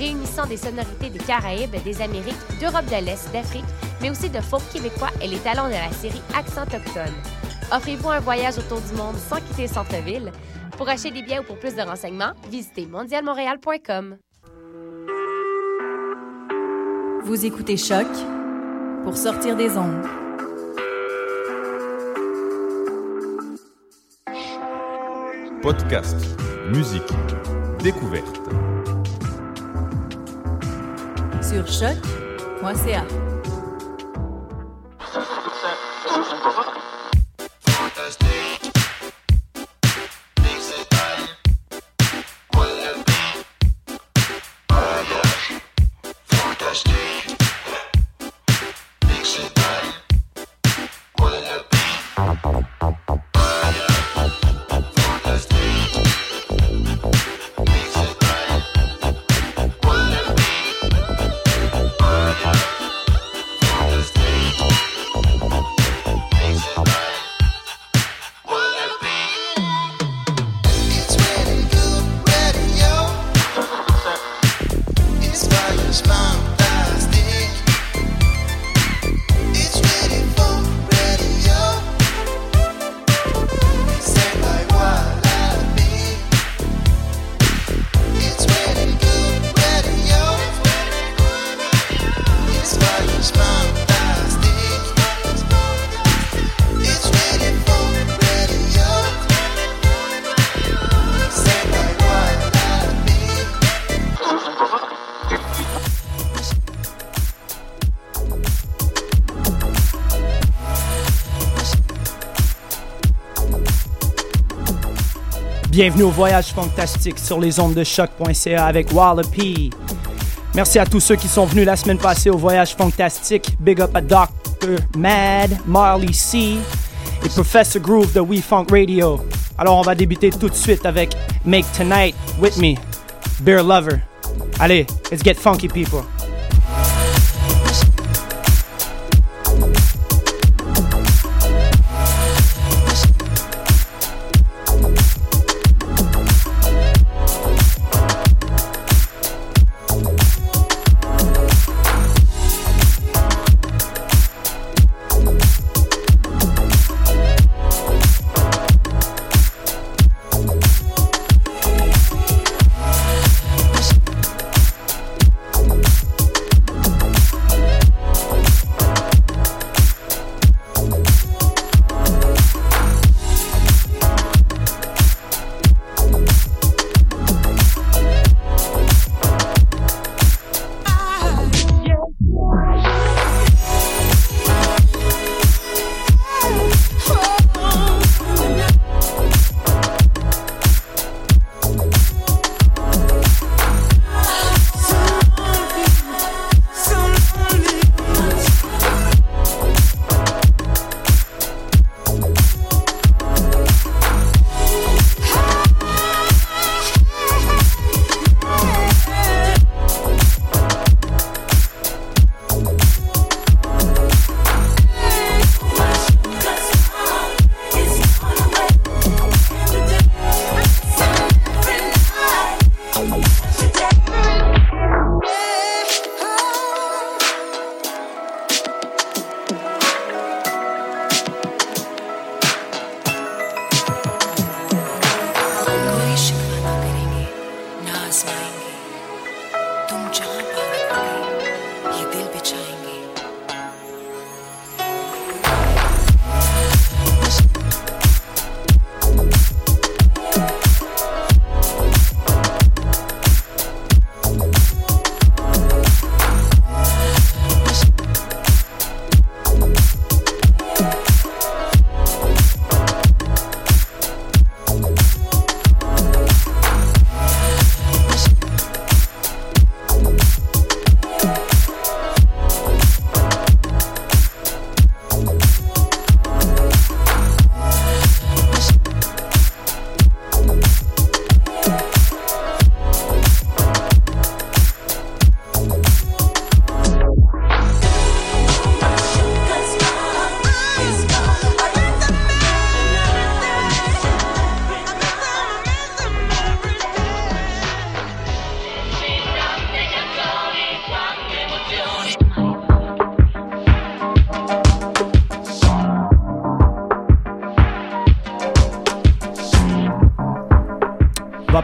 réunissant des sonorités des Caraïbes, des Amériques, d'Europe de l'Est, d'Afrique, mais aussi de folk québécois et les talents de la série Accent autochtone. Offrez-vous un voyage autour du monde sans quitter le centre-ville? Pour acheter des billets ou pour plus de renseignements, visitez mondialmontréal.com. Vous écoutez Choc pour sortir des ondes. Podcast, musique, découverte. Sur choc.ca. Bienvenue au voyage fantastique sur les ondes de choc.ca avec Wallopy. Merci à tous ceux qui sont venus la semaine passée au voyage fantastique. Big up à Dr. Mad, Marley C et Professor Groove de We Funk Radio. Alors on va débuter tout de suite avec Make Tonight With Me, Beer Lover. Allez, let's get funky people.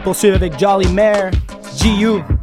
Poursuivre avec Jolly Mare, GU.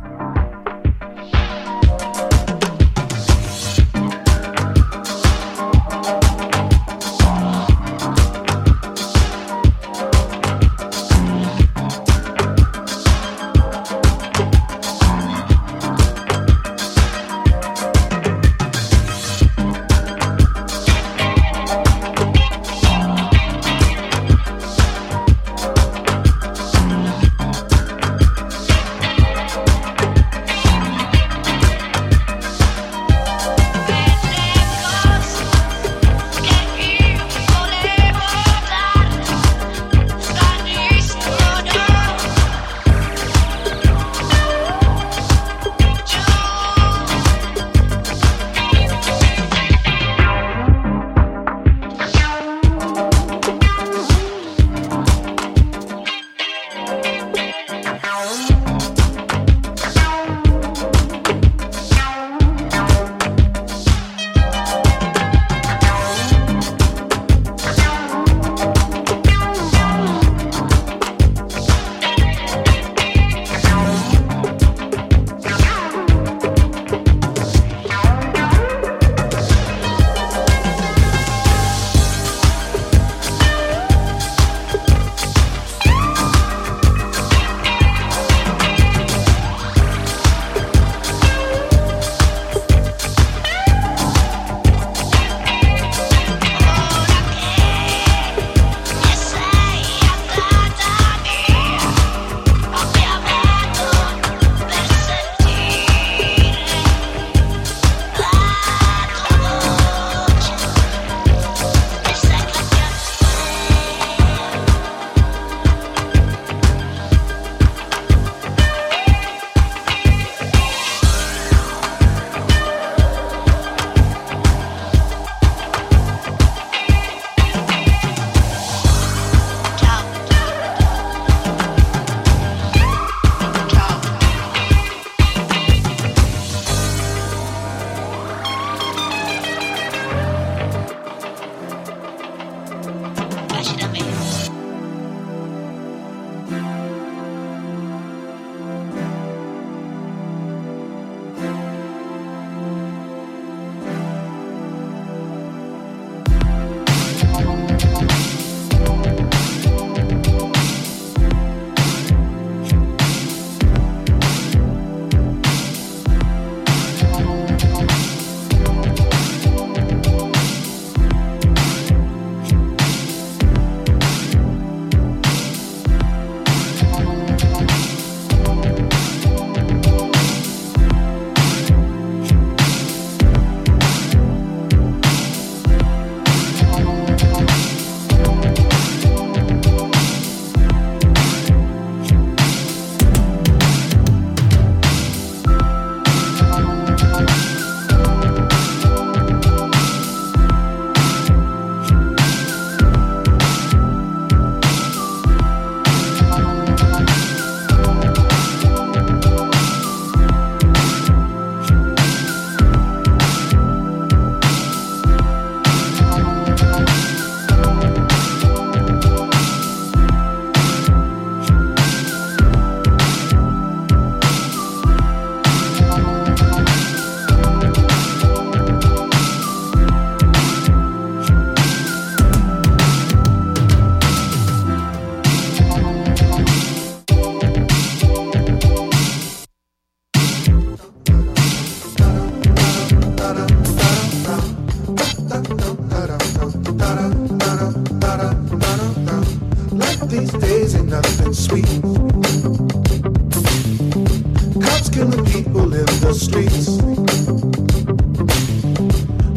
Cops killing people in the streets.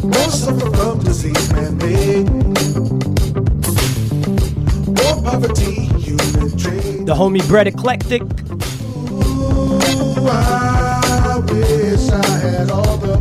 Most suffer from disease man-made. More poverty, human trade. The homie Bread Eclectic. Ooh, I wish I had all the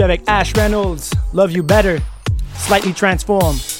avec Ash Reynolds, Love You Better, Slightly Transformed.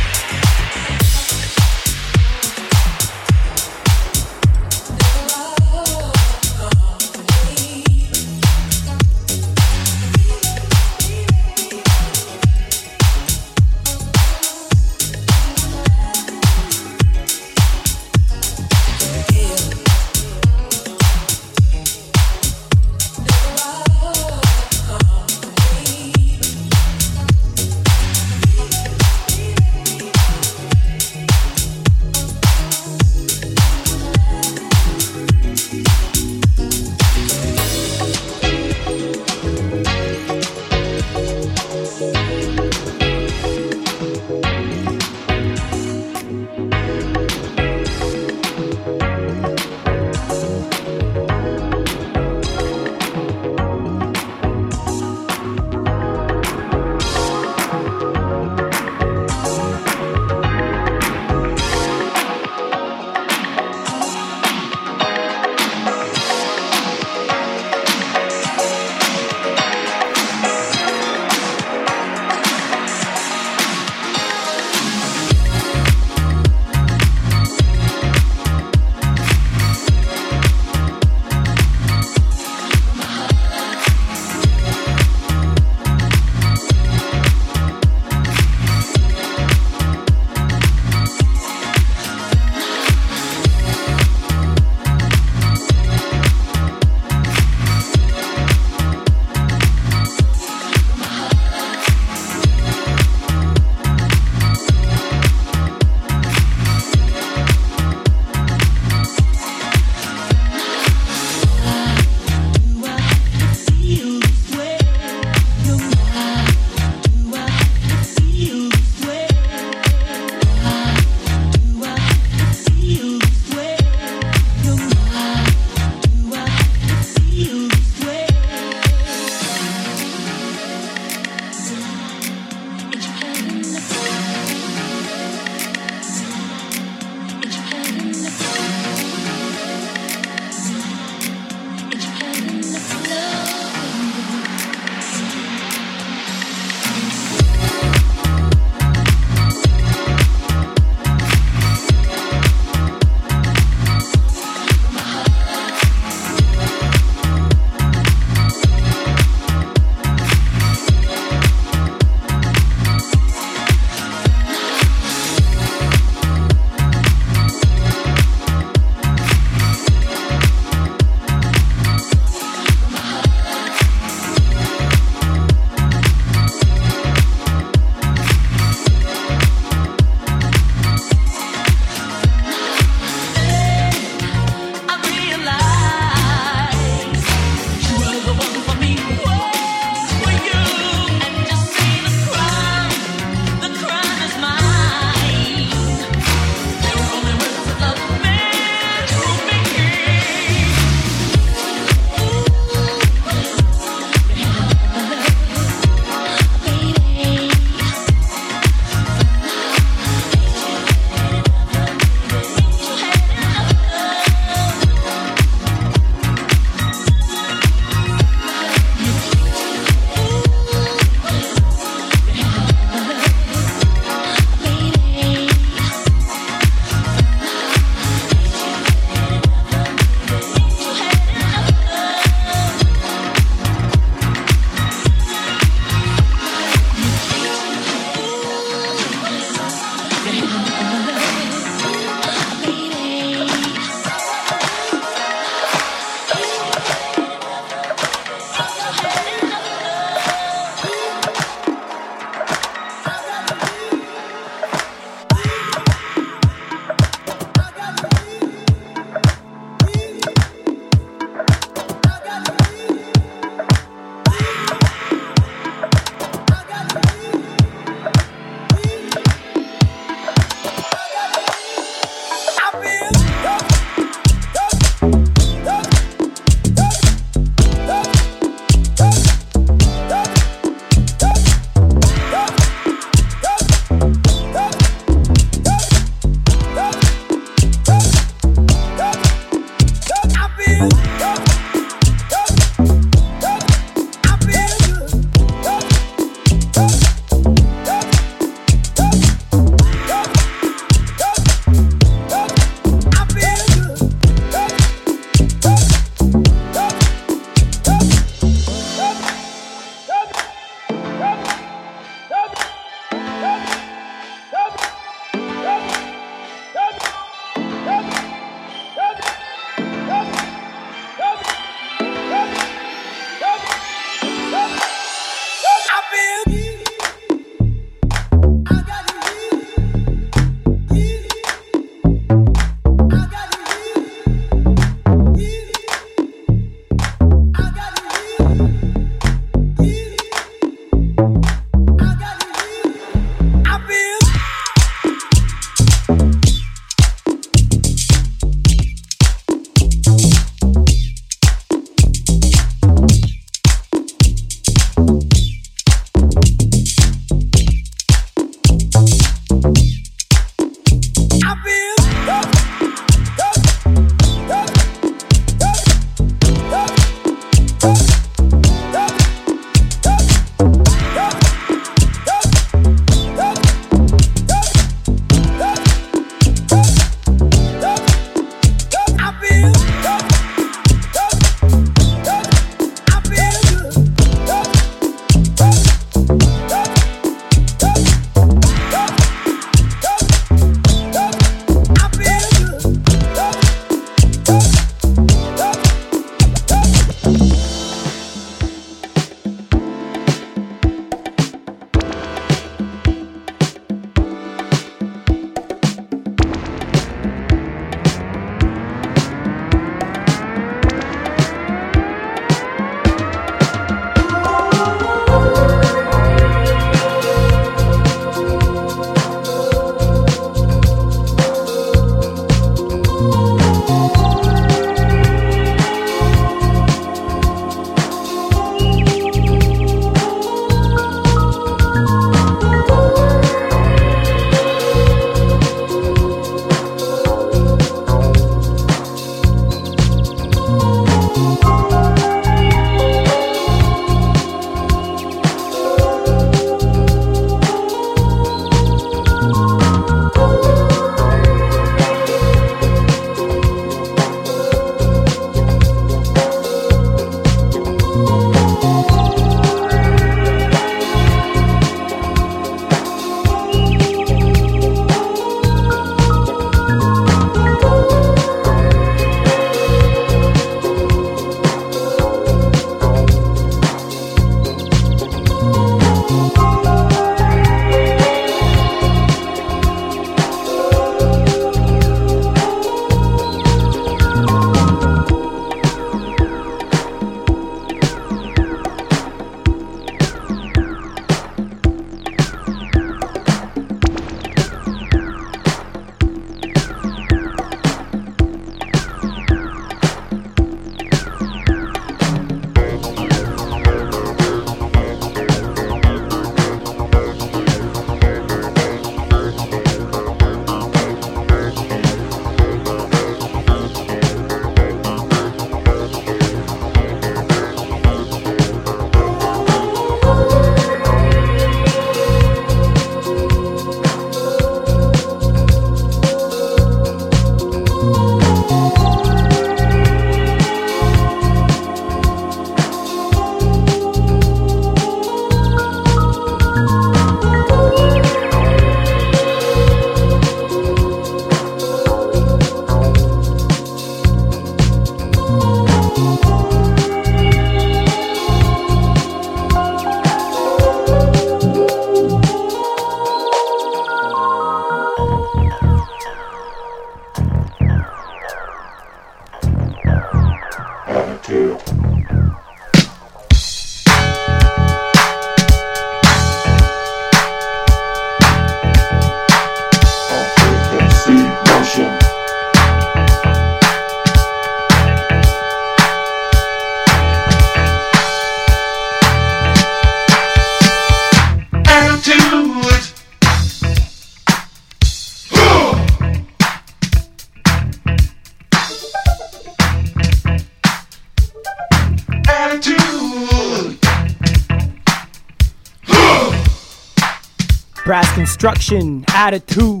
destruction attitude.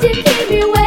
Don't you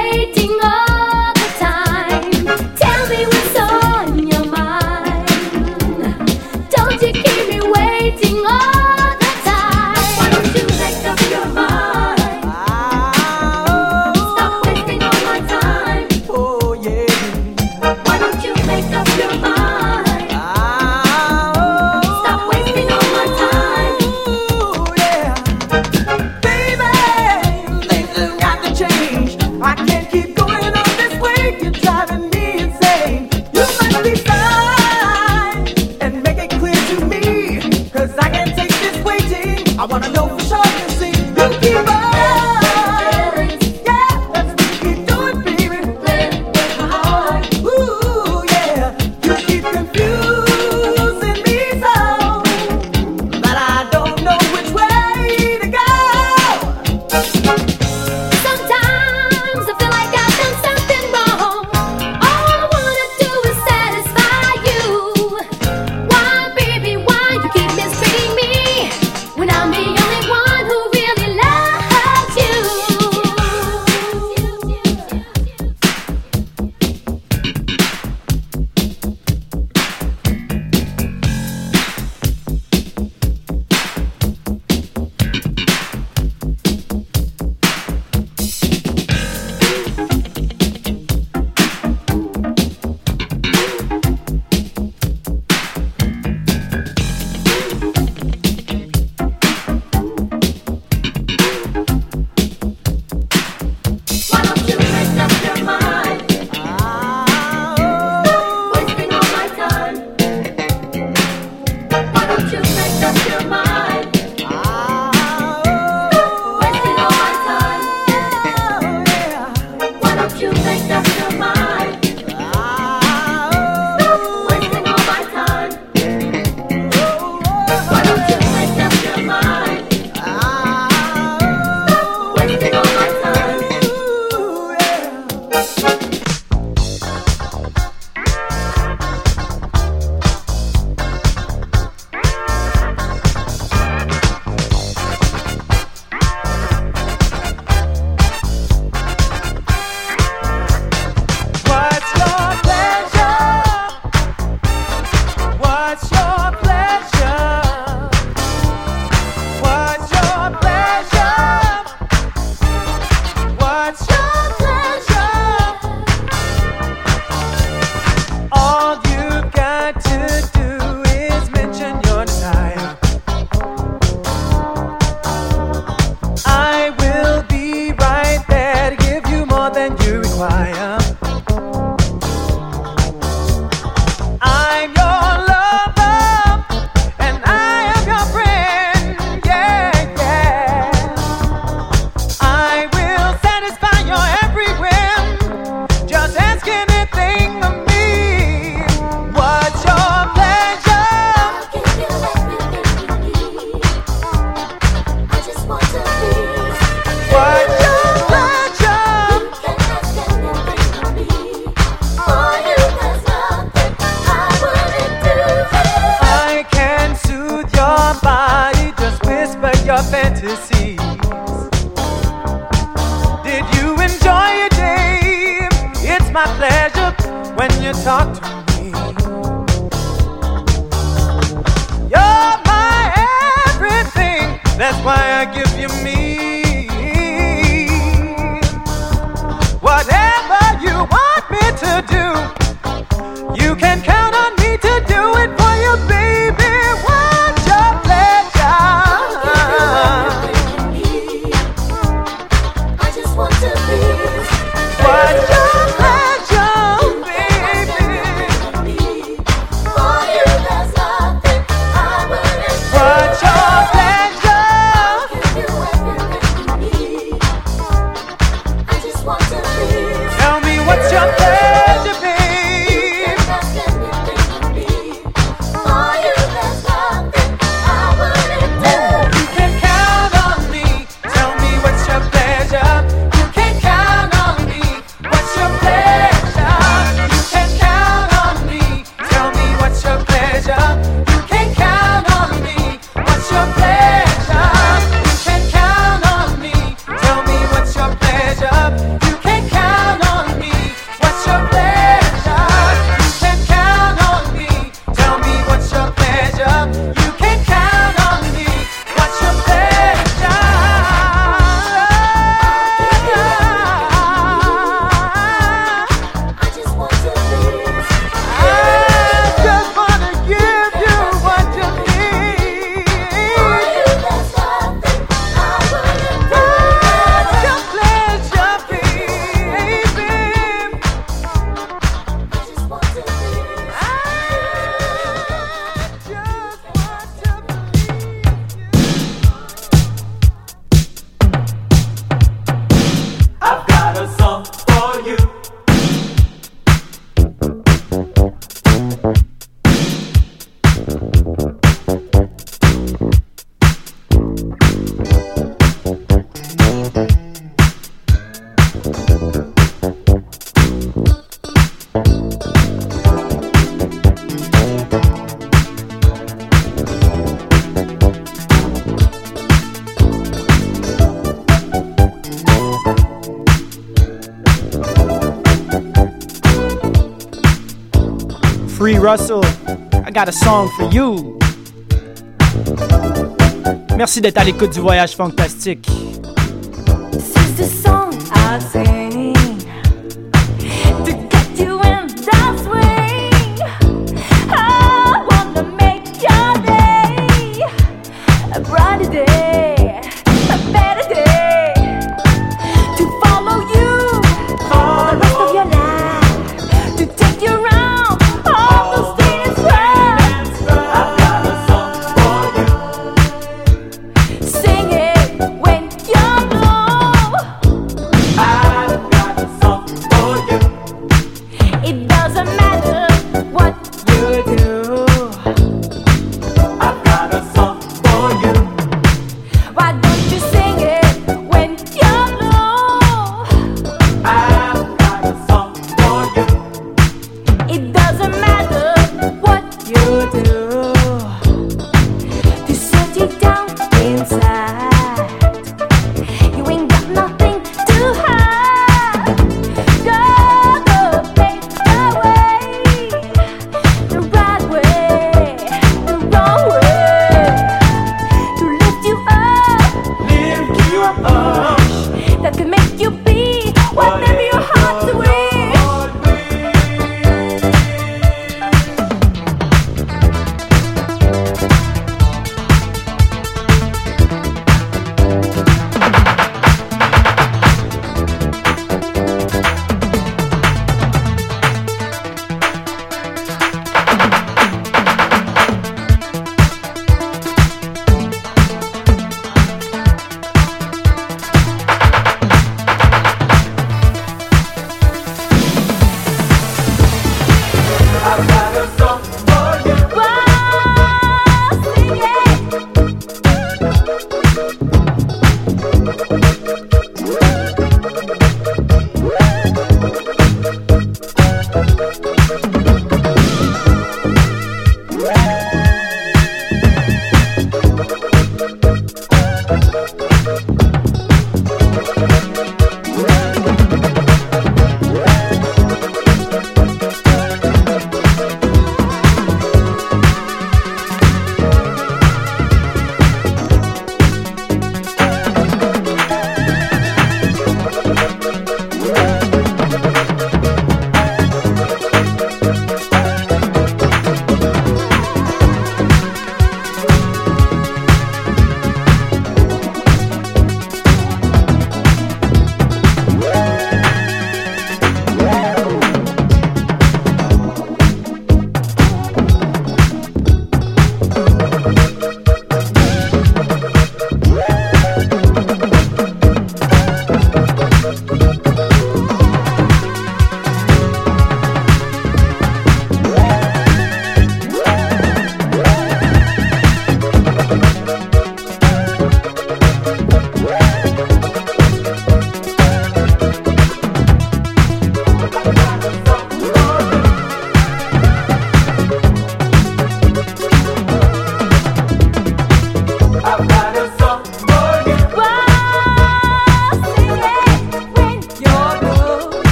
when you talk to me. You're my everything, that's why I give you me. Whatever you want me to do. Russell, I got a song for you. Merci d'être à l'écoute du voyage fantastique.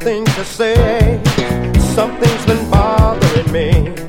something to say. Something's been bothering me.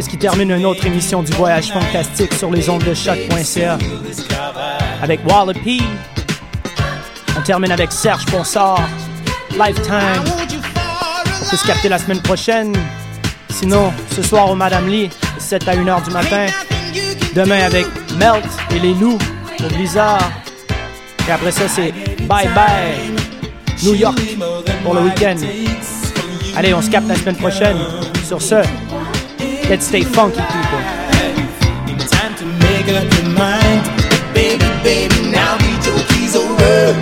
Ce qui termine une autre émission du Voyage Fantastique sur les ondes de choc.ca avec Wallapie. On termine avec Serge Ponsard, Lifetime. On peut se capter la semaine prochaine. Sinon, ce soir au Madame Lee, 7 à 1h du matin. Demain avec Melt et les Loups au Blizzard. Et après ça, c'est Bye Bye New York pour le week-end. Allez, on se capte la semaine prochaine. Sur ce, Let's stay funky, people. Time to make up your mind, baby, baby. Now the your keys over.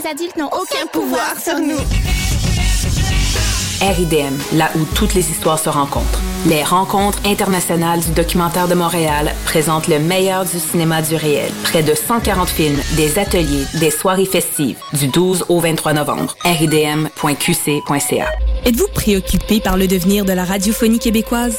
Les adultes n'ont aucun pouvoir sur nous. RIDM, là où toutes les histoires se rencontrent. Les rencontres internationales du documentaire de Montréal présentent le meilleur du cinéma du réel. Près de 140 films, des ateliers, des soirées festives, du 12 au 23 novembre. ridm.qc.ca. Êtes-vous préoccupé par le devenir de la radiophonie québécoise?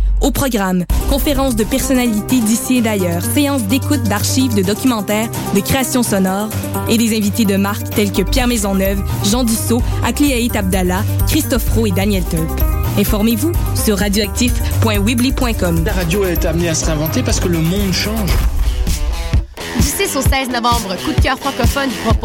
Au programme, conférences de personnalités d'ici et d'ailleurs, séances d'écoute d'archives, de documentaires, de créations sonores et des invités de marque tels que Pierre Maisonneuve, Jean Dussault, Akliaït Abdallah, Christophe Roux et Daniel Tulp. Informez-vous sur radioactif.weebly.com. La radio est amenée à se réinventer parce que le monde change. Du 6 au 16 novembre, Coup de cœur francophone propose